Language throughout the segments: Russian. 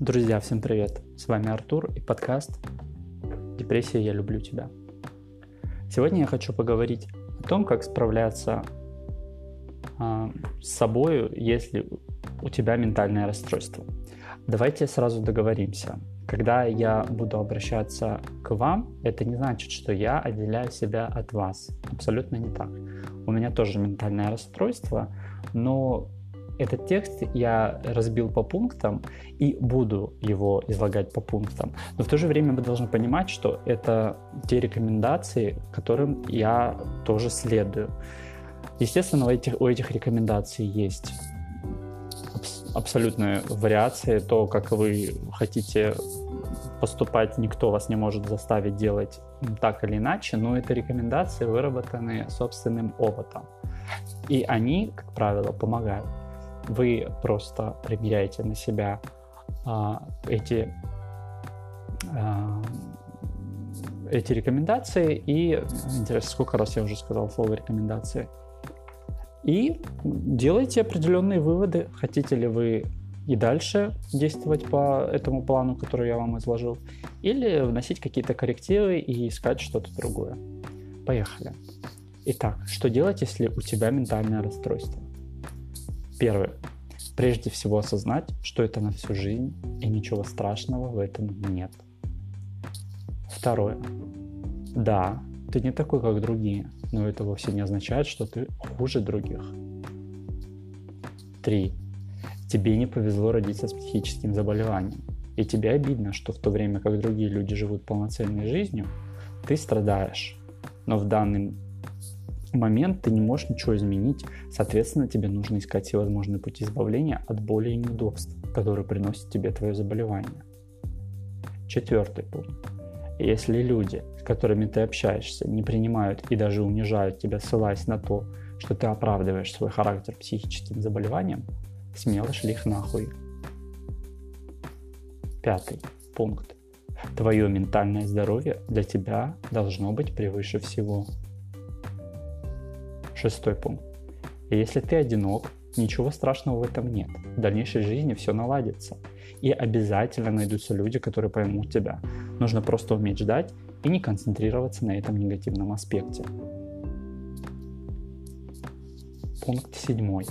Друзья, всем привет! С вами Артур и подкаст «Депрессия, я люблю тебя». Сегодня я хочу поговорить о том, как справляться э, с собой, если у тебя ментальное расстройство. Давайте сразу договоримся. Когда я буду обращаться к вам, это не значит, что я отделяю себя от вас. Абсолютно не так. У меня тоже ментальное расстройство, но этот текст я разбил по пунктам и буду его излагать по пунктам. Но в то же время мы должны понимать, что это те рекомендации, которым я тоже следую. Естественно, у этих, у этих рекомендаций есть абсолютные вариации, то, как вы хотите поступать, никто вас не может заставить делать так или иначе, но это рекомендации, выработанные собственным опытом. И они, как правило, помогают вы просто примеряете на себя а, эти, а, эти рекомендации и интересно, сколько раз я уже сказал слово рекомендации. И делайте определенные выводы, хотите ли вы и дальше действовать по этому плану, который я вам изложил, или вносить какие-то коррективы и искать что-то другое. Поехали. Итак, что делать, если у тебя ментальное расстройство? Первое. Прежде всего осознать, что это на всю жизнь, и ничего страшного в этом нет. Второе. Да, ты не такой, как другие, но это вовсе не означает, что ты хуже других. Три. Тебе не повезло родиться с психическим заболеванием, и тебе обидно, что в то время как другие люди живут полноценной жизнью, ты страдаешь. Но в данный момент ты не можешь ничего изменить, соответственно, тебе нужно искать все возможные пути избавления от боли и неудобств, которые приносит тебе твое заболевание. Четвертый пункт. Если люди, с которыми ты общаешься, не принимают и даже унижают тебя, ссылаясь на то, что ты оправдываешь свой характер психическим заболеванием, смело шли их нахуй. Пятый пункт. Твое ментальное здоровье для тебя должно быть превыше всего. Шестой пункт. Если ты одинок, ничего страшного в этом нет. В дальнейшей жизни все наладится. И обязательно найдутся люди, которые поймут тебя. Нужно просто уметь ждать и не концентрироваться на этом негативном аспекте. Пункт седьмой.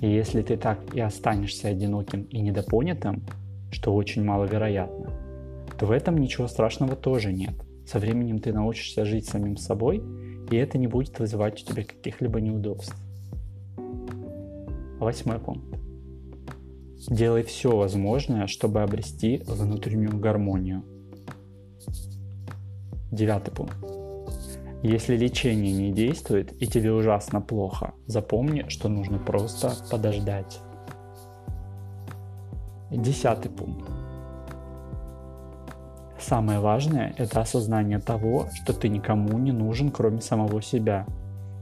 Если ты так и останешься одиноким и недопонятым, что очень маловероятно, то в этом ничего страшного тоже нет. Со временем ты научишься жить самим собой и это не будет вызывать у тебя каких-либо неудобств. Восьмой пункт. Делай все возможное, чтобы обрести внутреннюю гармонию. Девятый пункт. Если лечение не действует и тебе ужасно плохо, запомни, что нужно просто подождать. Десятый пункт. Самое важное – это осознание того, что ты никому не нужен, кроме самого себя.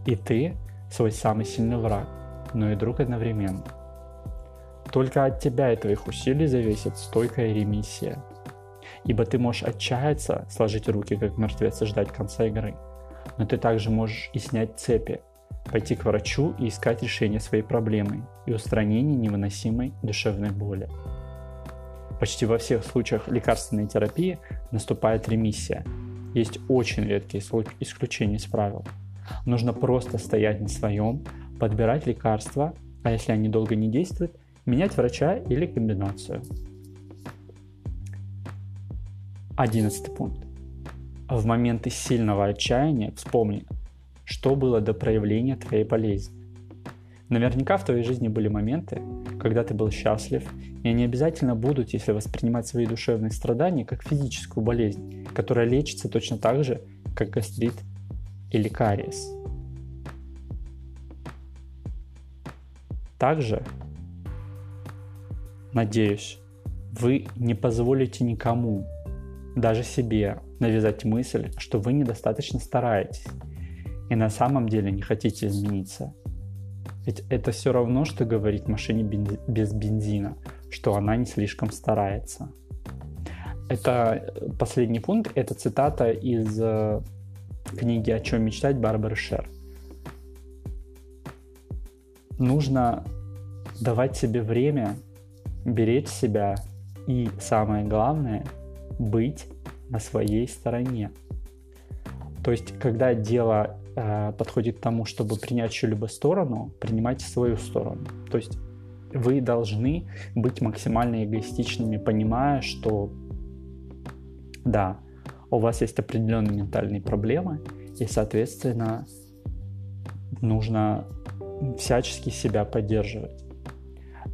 И ты – свой самый сильный враг, но и друг одновременно. Только от тебя и твоих усилий зависит стойкая ремиссия. Ибо ты можешь отчаяться, сложить руки как мертвец и ждать конца игры. Но ты также можешь и снять цепи, пойти к врачу и искать решение своей проблемы и устранение невыносимой душевной боли. Почти во всех случаях лекарственной терапии наступает ремиссия. Есть очень редкие исключения из правил. Нужно просто стоять на своем, подбирать лекарства, а если они долго не действуют, менять врача или комбинацию. Одиннадцатый пункт. В моменты сильного отчаяния вспомни, что было до проявления твоей болезни. Наверняка в твоей жизни были моменты, когда ты был счастлив, и они обязательно будут, если воспринимать свои душевные страдания как физическую болезнь, которая лечится точно так же, как гастрит или кариес. Также, надеюсь, вы не позволите никому, даже себе, навязать мысль, что вы недостаточно стараетесь и на самом деле не хотите измениться – ведь это все равно, что говорить машине без бензина, что она не слишком старается. Это последний пункт, это цитата из э, книги «О чем мечтать» Барбары Шер. Нужно давать себе время, беречь себя И самое главное, быть на своей стороне. То есть, когда дело э, подходит к тому, чтобы принять чью-либо сторону, принимайте свою сторону. То есть вы должны быть максимально эгоистичными, понимая, что да, у вас есть определенные ментальные проблемы, и, соответственно, нужно всячески себя поддерживать.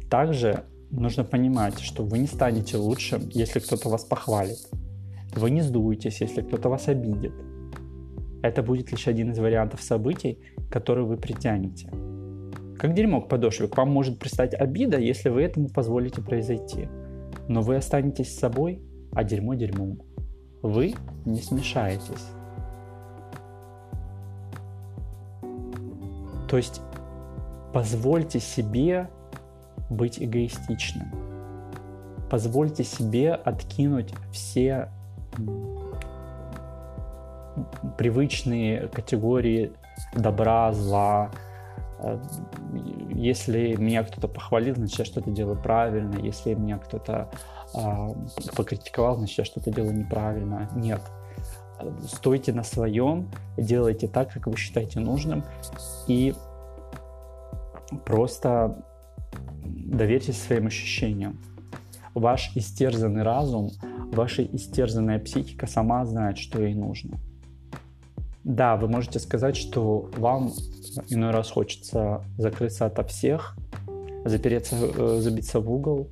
Также нужно понимать, что вы не станете лучшим, если кто-то вас похвалит. Вы не сдуетесь, если кто-то вас обидит. Это будет лишь один из вариантов событий, которые вы притянете. Как дерьмо к подошве, к вам может пристать обида, если вы этому позволите произойти. Но вы останетесь с собой, а дерьмо дерьмом. Вы не смешаетесь. То есть позвольте себе быть эгоистичным. Позвольте себе откинуть все привычные категории добра, зла. Э, если меня кто-то похвалил, значит, я что-то делаю правильно. Если меня кто-то э, покритиковал, значит, я что-то делаю неправильно. Нет. Стойте на своем, делайте так, как вы считаете нужным, и просто доверьтесь своим ощущениям. Ваш истерзанный разум, ваша истерзанная психика сама знает, что ей нужно. Да, вы можете сказать, что вам иной раз хочется закрыться ото всех, запереться, э, забиться в угол,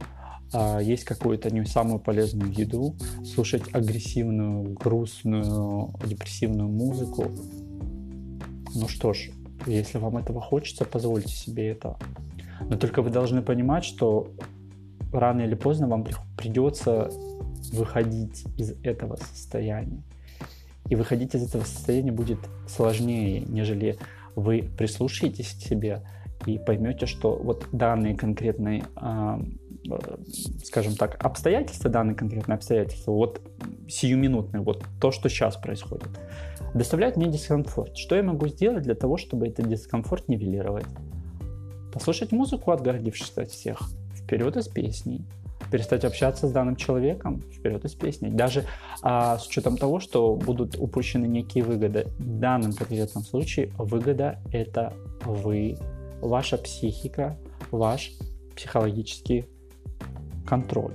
а есть какую-то не самую полезную еду, слушать агрессивную, грустную, депрессивную музыку. Ну что ж, если вам этого хочется, позвольте себе это. Но только вы должны понимать, что рано или поздно вам придется выходить из этого состояния. И выходить из этого состояния будет сложнее, нежели вы прислушаетесь к себе и поймете, что вот данные конкретные, а, скажем так, обстоятельства, данные конкретные обстоятельства, вот сиюминутные, вот то, что сейчас происходит, доставляют мне дискомфорт. Что я могу сделать для того, чтобы этот дискомфорт нивелировать? Послушать музыку, отгородившись от всех, вперед из песней, перестать общаться с данным человеком, вперед из песни. Даже а, с учетом того, что будут упущены некие выгоды. В данном конкретном случае выгода — это вы, ваша психика, ваш психологический контроль.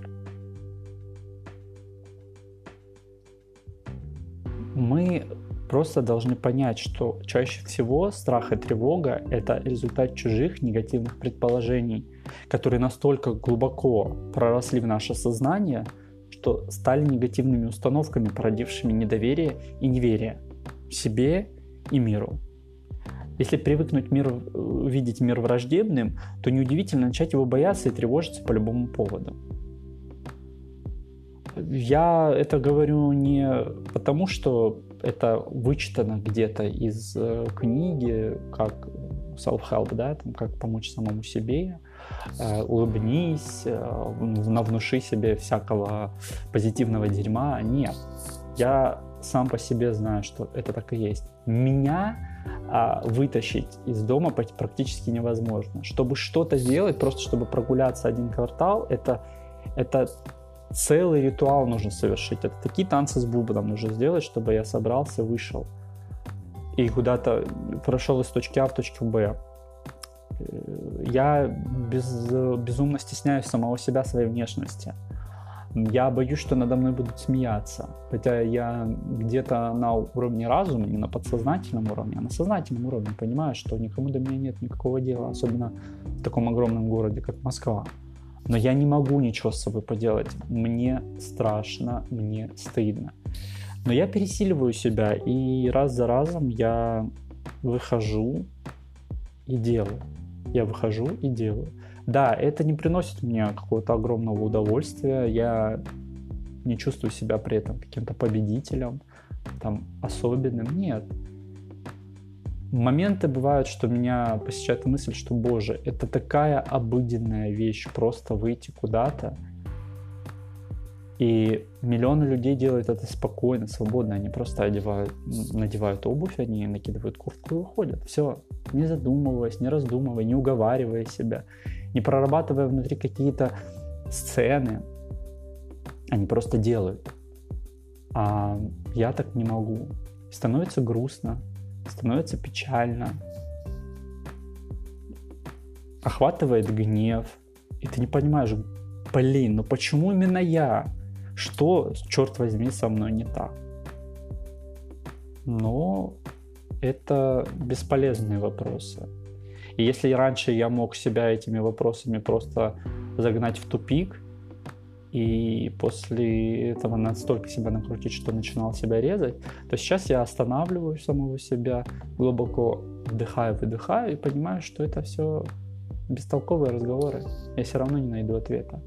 Мы просто должны понять, что чаще всего страх и тревога — это результат чужих негативных предположений, которые настолько глубоко проросли в наше сознание, что стали негативными установками, породившими недоверие и неверие себе и миру. Если привыкнуть мир, видеть мир враждебным, то неудивительно начать его бояться и тревожиться по любому поводу. Я это говорю не потому, что это вычитано где-то из э, книги, как self-help, да, там, как помочь самому себе, э, улыбнись, э, навнуши себе всякого позитивного дерьма. Нет, я сам по себе знаю, что это так и есть. Меня а, вытащить из дома практически невозможно. Чтобы что-то сделать, просто чтобы прогуляться один квартал, это, это целый ритуал нужно совершить. Это такие танцы с бубном нужно сделать, чтобы я собрался, вышел и куда-то прошел из точки А в точку Б. Я без, безумно стесняюсь самого себя, своей внешности. Я боюсь, что надо мной будут смеяться. Хотя я где-то на уровне разума, не на подсознательном уровне, а на сознательном уровне понимаю, что никому до меня нет никакого дела, особенно в таком огромном городе, как Москва. Но я не могу ничего с собой поделать. Мне страшно, мне стыдно. Но я пересиливаю себя, и раз за разом я выхожу и делаю. Я выхожу и делаю. Да, это не приносит мне какого-то огромного удовольствия. Я не чувствую себя при этом каким-то победителем, там, особенным. Нет моменты бывают, что меня посещает мысль, что, боже, это такая обыденная вещь, просто выйти куда-то. И миллионы людей делают это спокойно, свободно. Они просто одевают, надевают обувь, они накидывают куртку и уходят. Все, не задумываясь, не раздумывая, не уговаривая себя, не прорабатывая внутри какие-то сцены. Они просто делают. А я так не могу. Становится грустно, становится печально, охватывает гнев, и ты не понимаешь, блин, ну почему именно я? Что, черт возьми, со мной не так? Но это бесполезные вопросы. И если раньше я мог себя этими вопросами просто загнать в тупик, и после этого настолько себя накрутить, что начинал себя резать, то сейчас я останавливаю самого себя, глубоко вдыхаю, выдыхаю и понимаю, что это все бестолковые разговоры. Я все равно не найду ответа.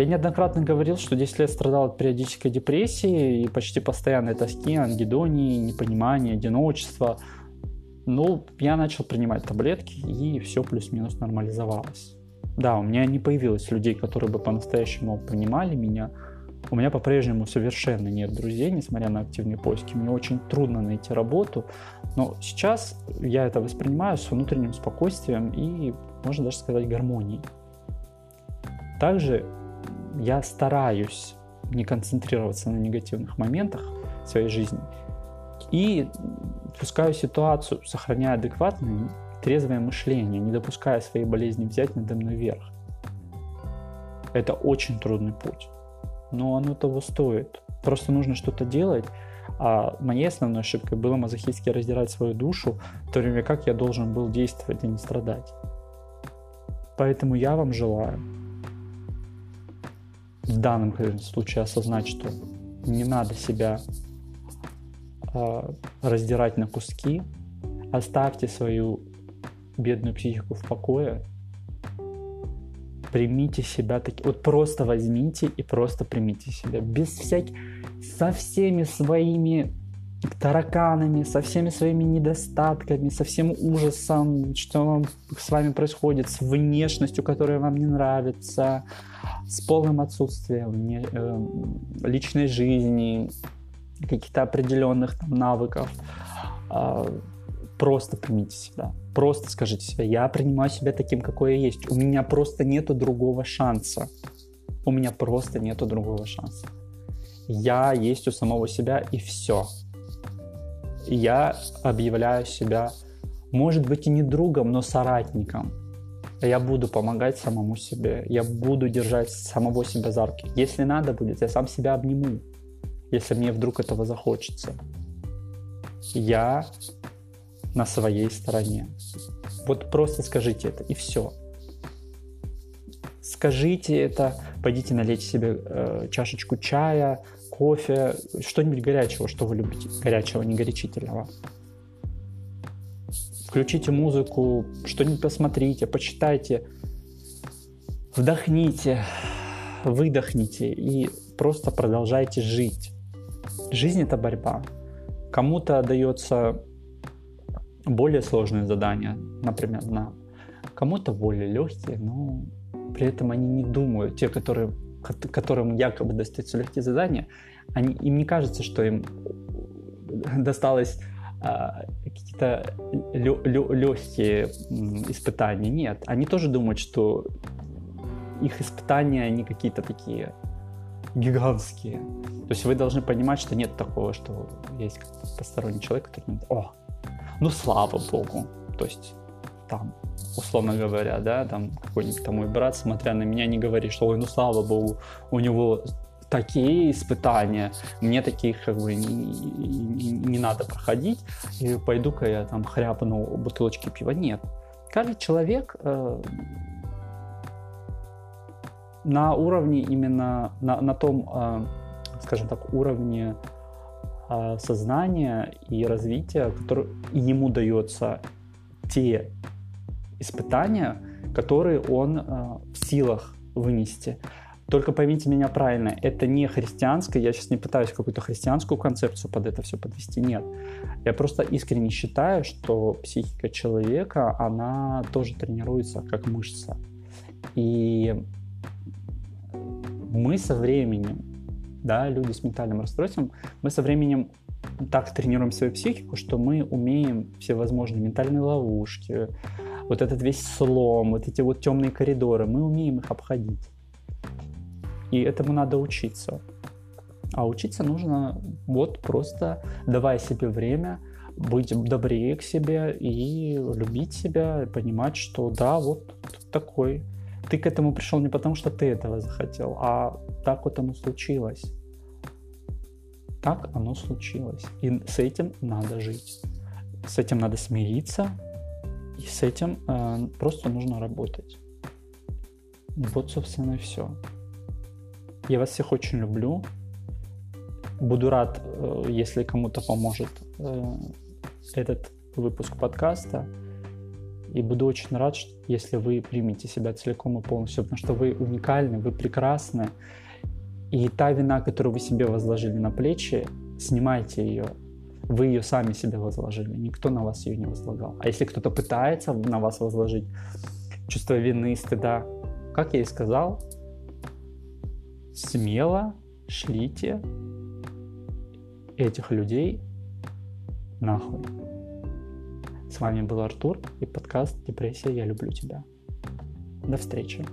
Я неоднократно говорил, что 10 лет страдал от периодической депрессии и почти постоянной тоски, ангидонии, непонимания, одиночества. Ну, я начал принимать таблетки, и все плюс-минус нормализовалось. Да, у меня не появилось людей, которые бы по-настоящему понимали меня. У меня по-прежнему совершенно нет друзей, несмотря на активные поиски. Мне очень трудно найти работу. Но сейчас я это воспринимаю с внутренним спокойствием и, можно даже сказать, гармонией. Также я стараюсь не концентрироваться на негативных моментах своей жизни и пускаю ситуацию, сохраняя адекватное трезвое мышление, не допуская своей болезни взять надо мной верх. Это очень трудный путь, но оно того стоит. Просто нужно что-то делать, а моей основной ошибкой было мазохистски раздирать свою душу, в то время как я должен был действовать, а не страдать. Поэтому я вам желаю в данном случае осознать, что не надо себя э, раздирать на куски, оставьте свою бедную психику в покое, примите себя таки, вот просто возьмите и просто примите себя, без всяких, со всеми своими тараканами, со всеми своими недостатками, со всем ужасом, что с вами происходит, с внешностью, которая вам не нравится, с полным отсутствием не, э, личной жизни, каких-то определенных там, навыков. Э, просто примите себя. Просто скажите себе, я принимаю себя таким, какой я есть. У меня просто нету другого шанса. У меня просто нету другого шанса. Я есть у самого себя и все. Я объявляю себя, может быть и не другом, но соратником. Я буду помогать самому себе. Я буду держать самого себя за руки. Если надо будет, я сам себя обниму. Если мне вдруг этого захочется. Я на своей стороне. Вот просто скажите это, и все. Скажите это, пойдите налейте себе э, чашечку чая, кофе, что-нибудь горячего, что вы любите, горячего, не горячительного. Включите музыку, что-нибудь посмотрите, почитайте, вдохните, выдохните и просто продолжайте жить. Жизнь это борьба. Кому-то дается более сложные задания, например, нам. Кому-то более легкие, но при этом они не думают, те, которые, которым якобы достаются легкие задания, они, им не кажется, что им досталось а, какие-то легкие испытания. Нет, они тоже думают, что их испытания, они какие-то такие гигантские. То есть вы должны понимать, что нет такого, что есть посторонний человек, который думает, о, ну слава богу. То есть там, условно говоря, да, там какой-нибудь там мой брат, смотря на меня, не говорит, что ой, ну слава богу, у него такие испытания, мне таких как бы не, не, не надо проходить, и пойду-ка я там хряпну бутылочки пива. Нет. Каждый человек э, на уровне именно, на, на том, э, скажем так, уровне а, сознания и развития, который ему дается те испытания, которые он а, в силах вынести. Только поймите меня правильно, это не христианское, я сейчас не пытаюсь какую-то христианскую концепцию под это все подвести, нет. Я просто искренне считаю, что психика человека, она тоже тренируется как мышца. И мы со временем да, люди с ментальным расстройством, мы со временем так тренируем свою психику, что мы умеем всевозможные ментальные ловушки, вот этот весь слом, вот эти вот темные коридоры, мы умеем их обходить. И этому надо учиться. А учиться нужно вот просто давая себе время, быть добрее к себе и любить себя, понимать, что да, вот такой. Ты к этому пришел не потому, что ты этого захотел, а так вот оно случилось. Так оно случилось. И с этим надо жить. С этим надо смириться. И с этим э, просто нужно работать. Вот, собственно, и все. Я вас всех очень люблю. Буду рад, э, если кому-то поможет э, этот выпуск подкаста. И буду очень рад, если вы примете себя целиком и полностью, потому что вы уникальны, вы прекрасны. И та вина, которую вы себе возложили на плечи, снимайте ее. Вы ее сами себе возложили, никто на вас ее не возлагал. А если кто-то пытается на вас возложить чувство вины, стыда, как я и сказал, смело шлите этих людей нахуй. С вами был Артур и подкаст «Депрессия. Я люблю тебя». До встречи.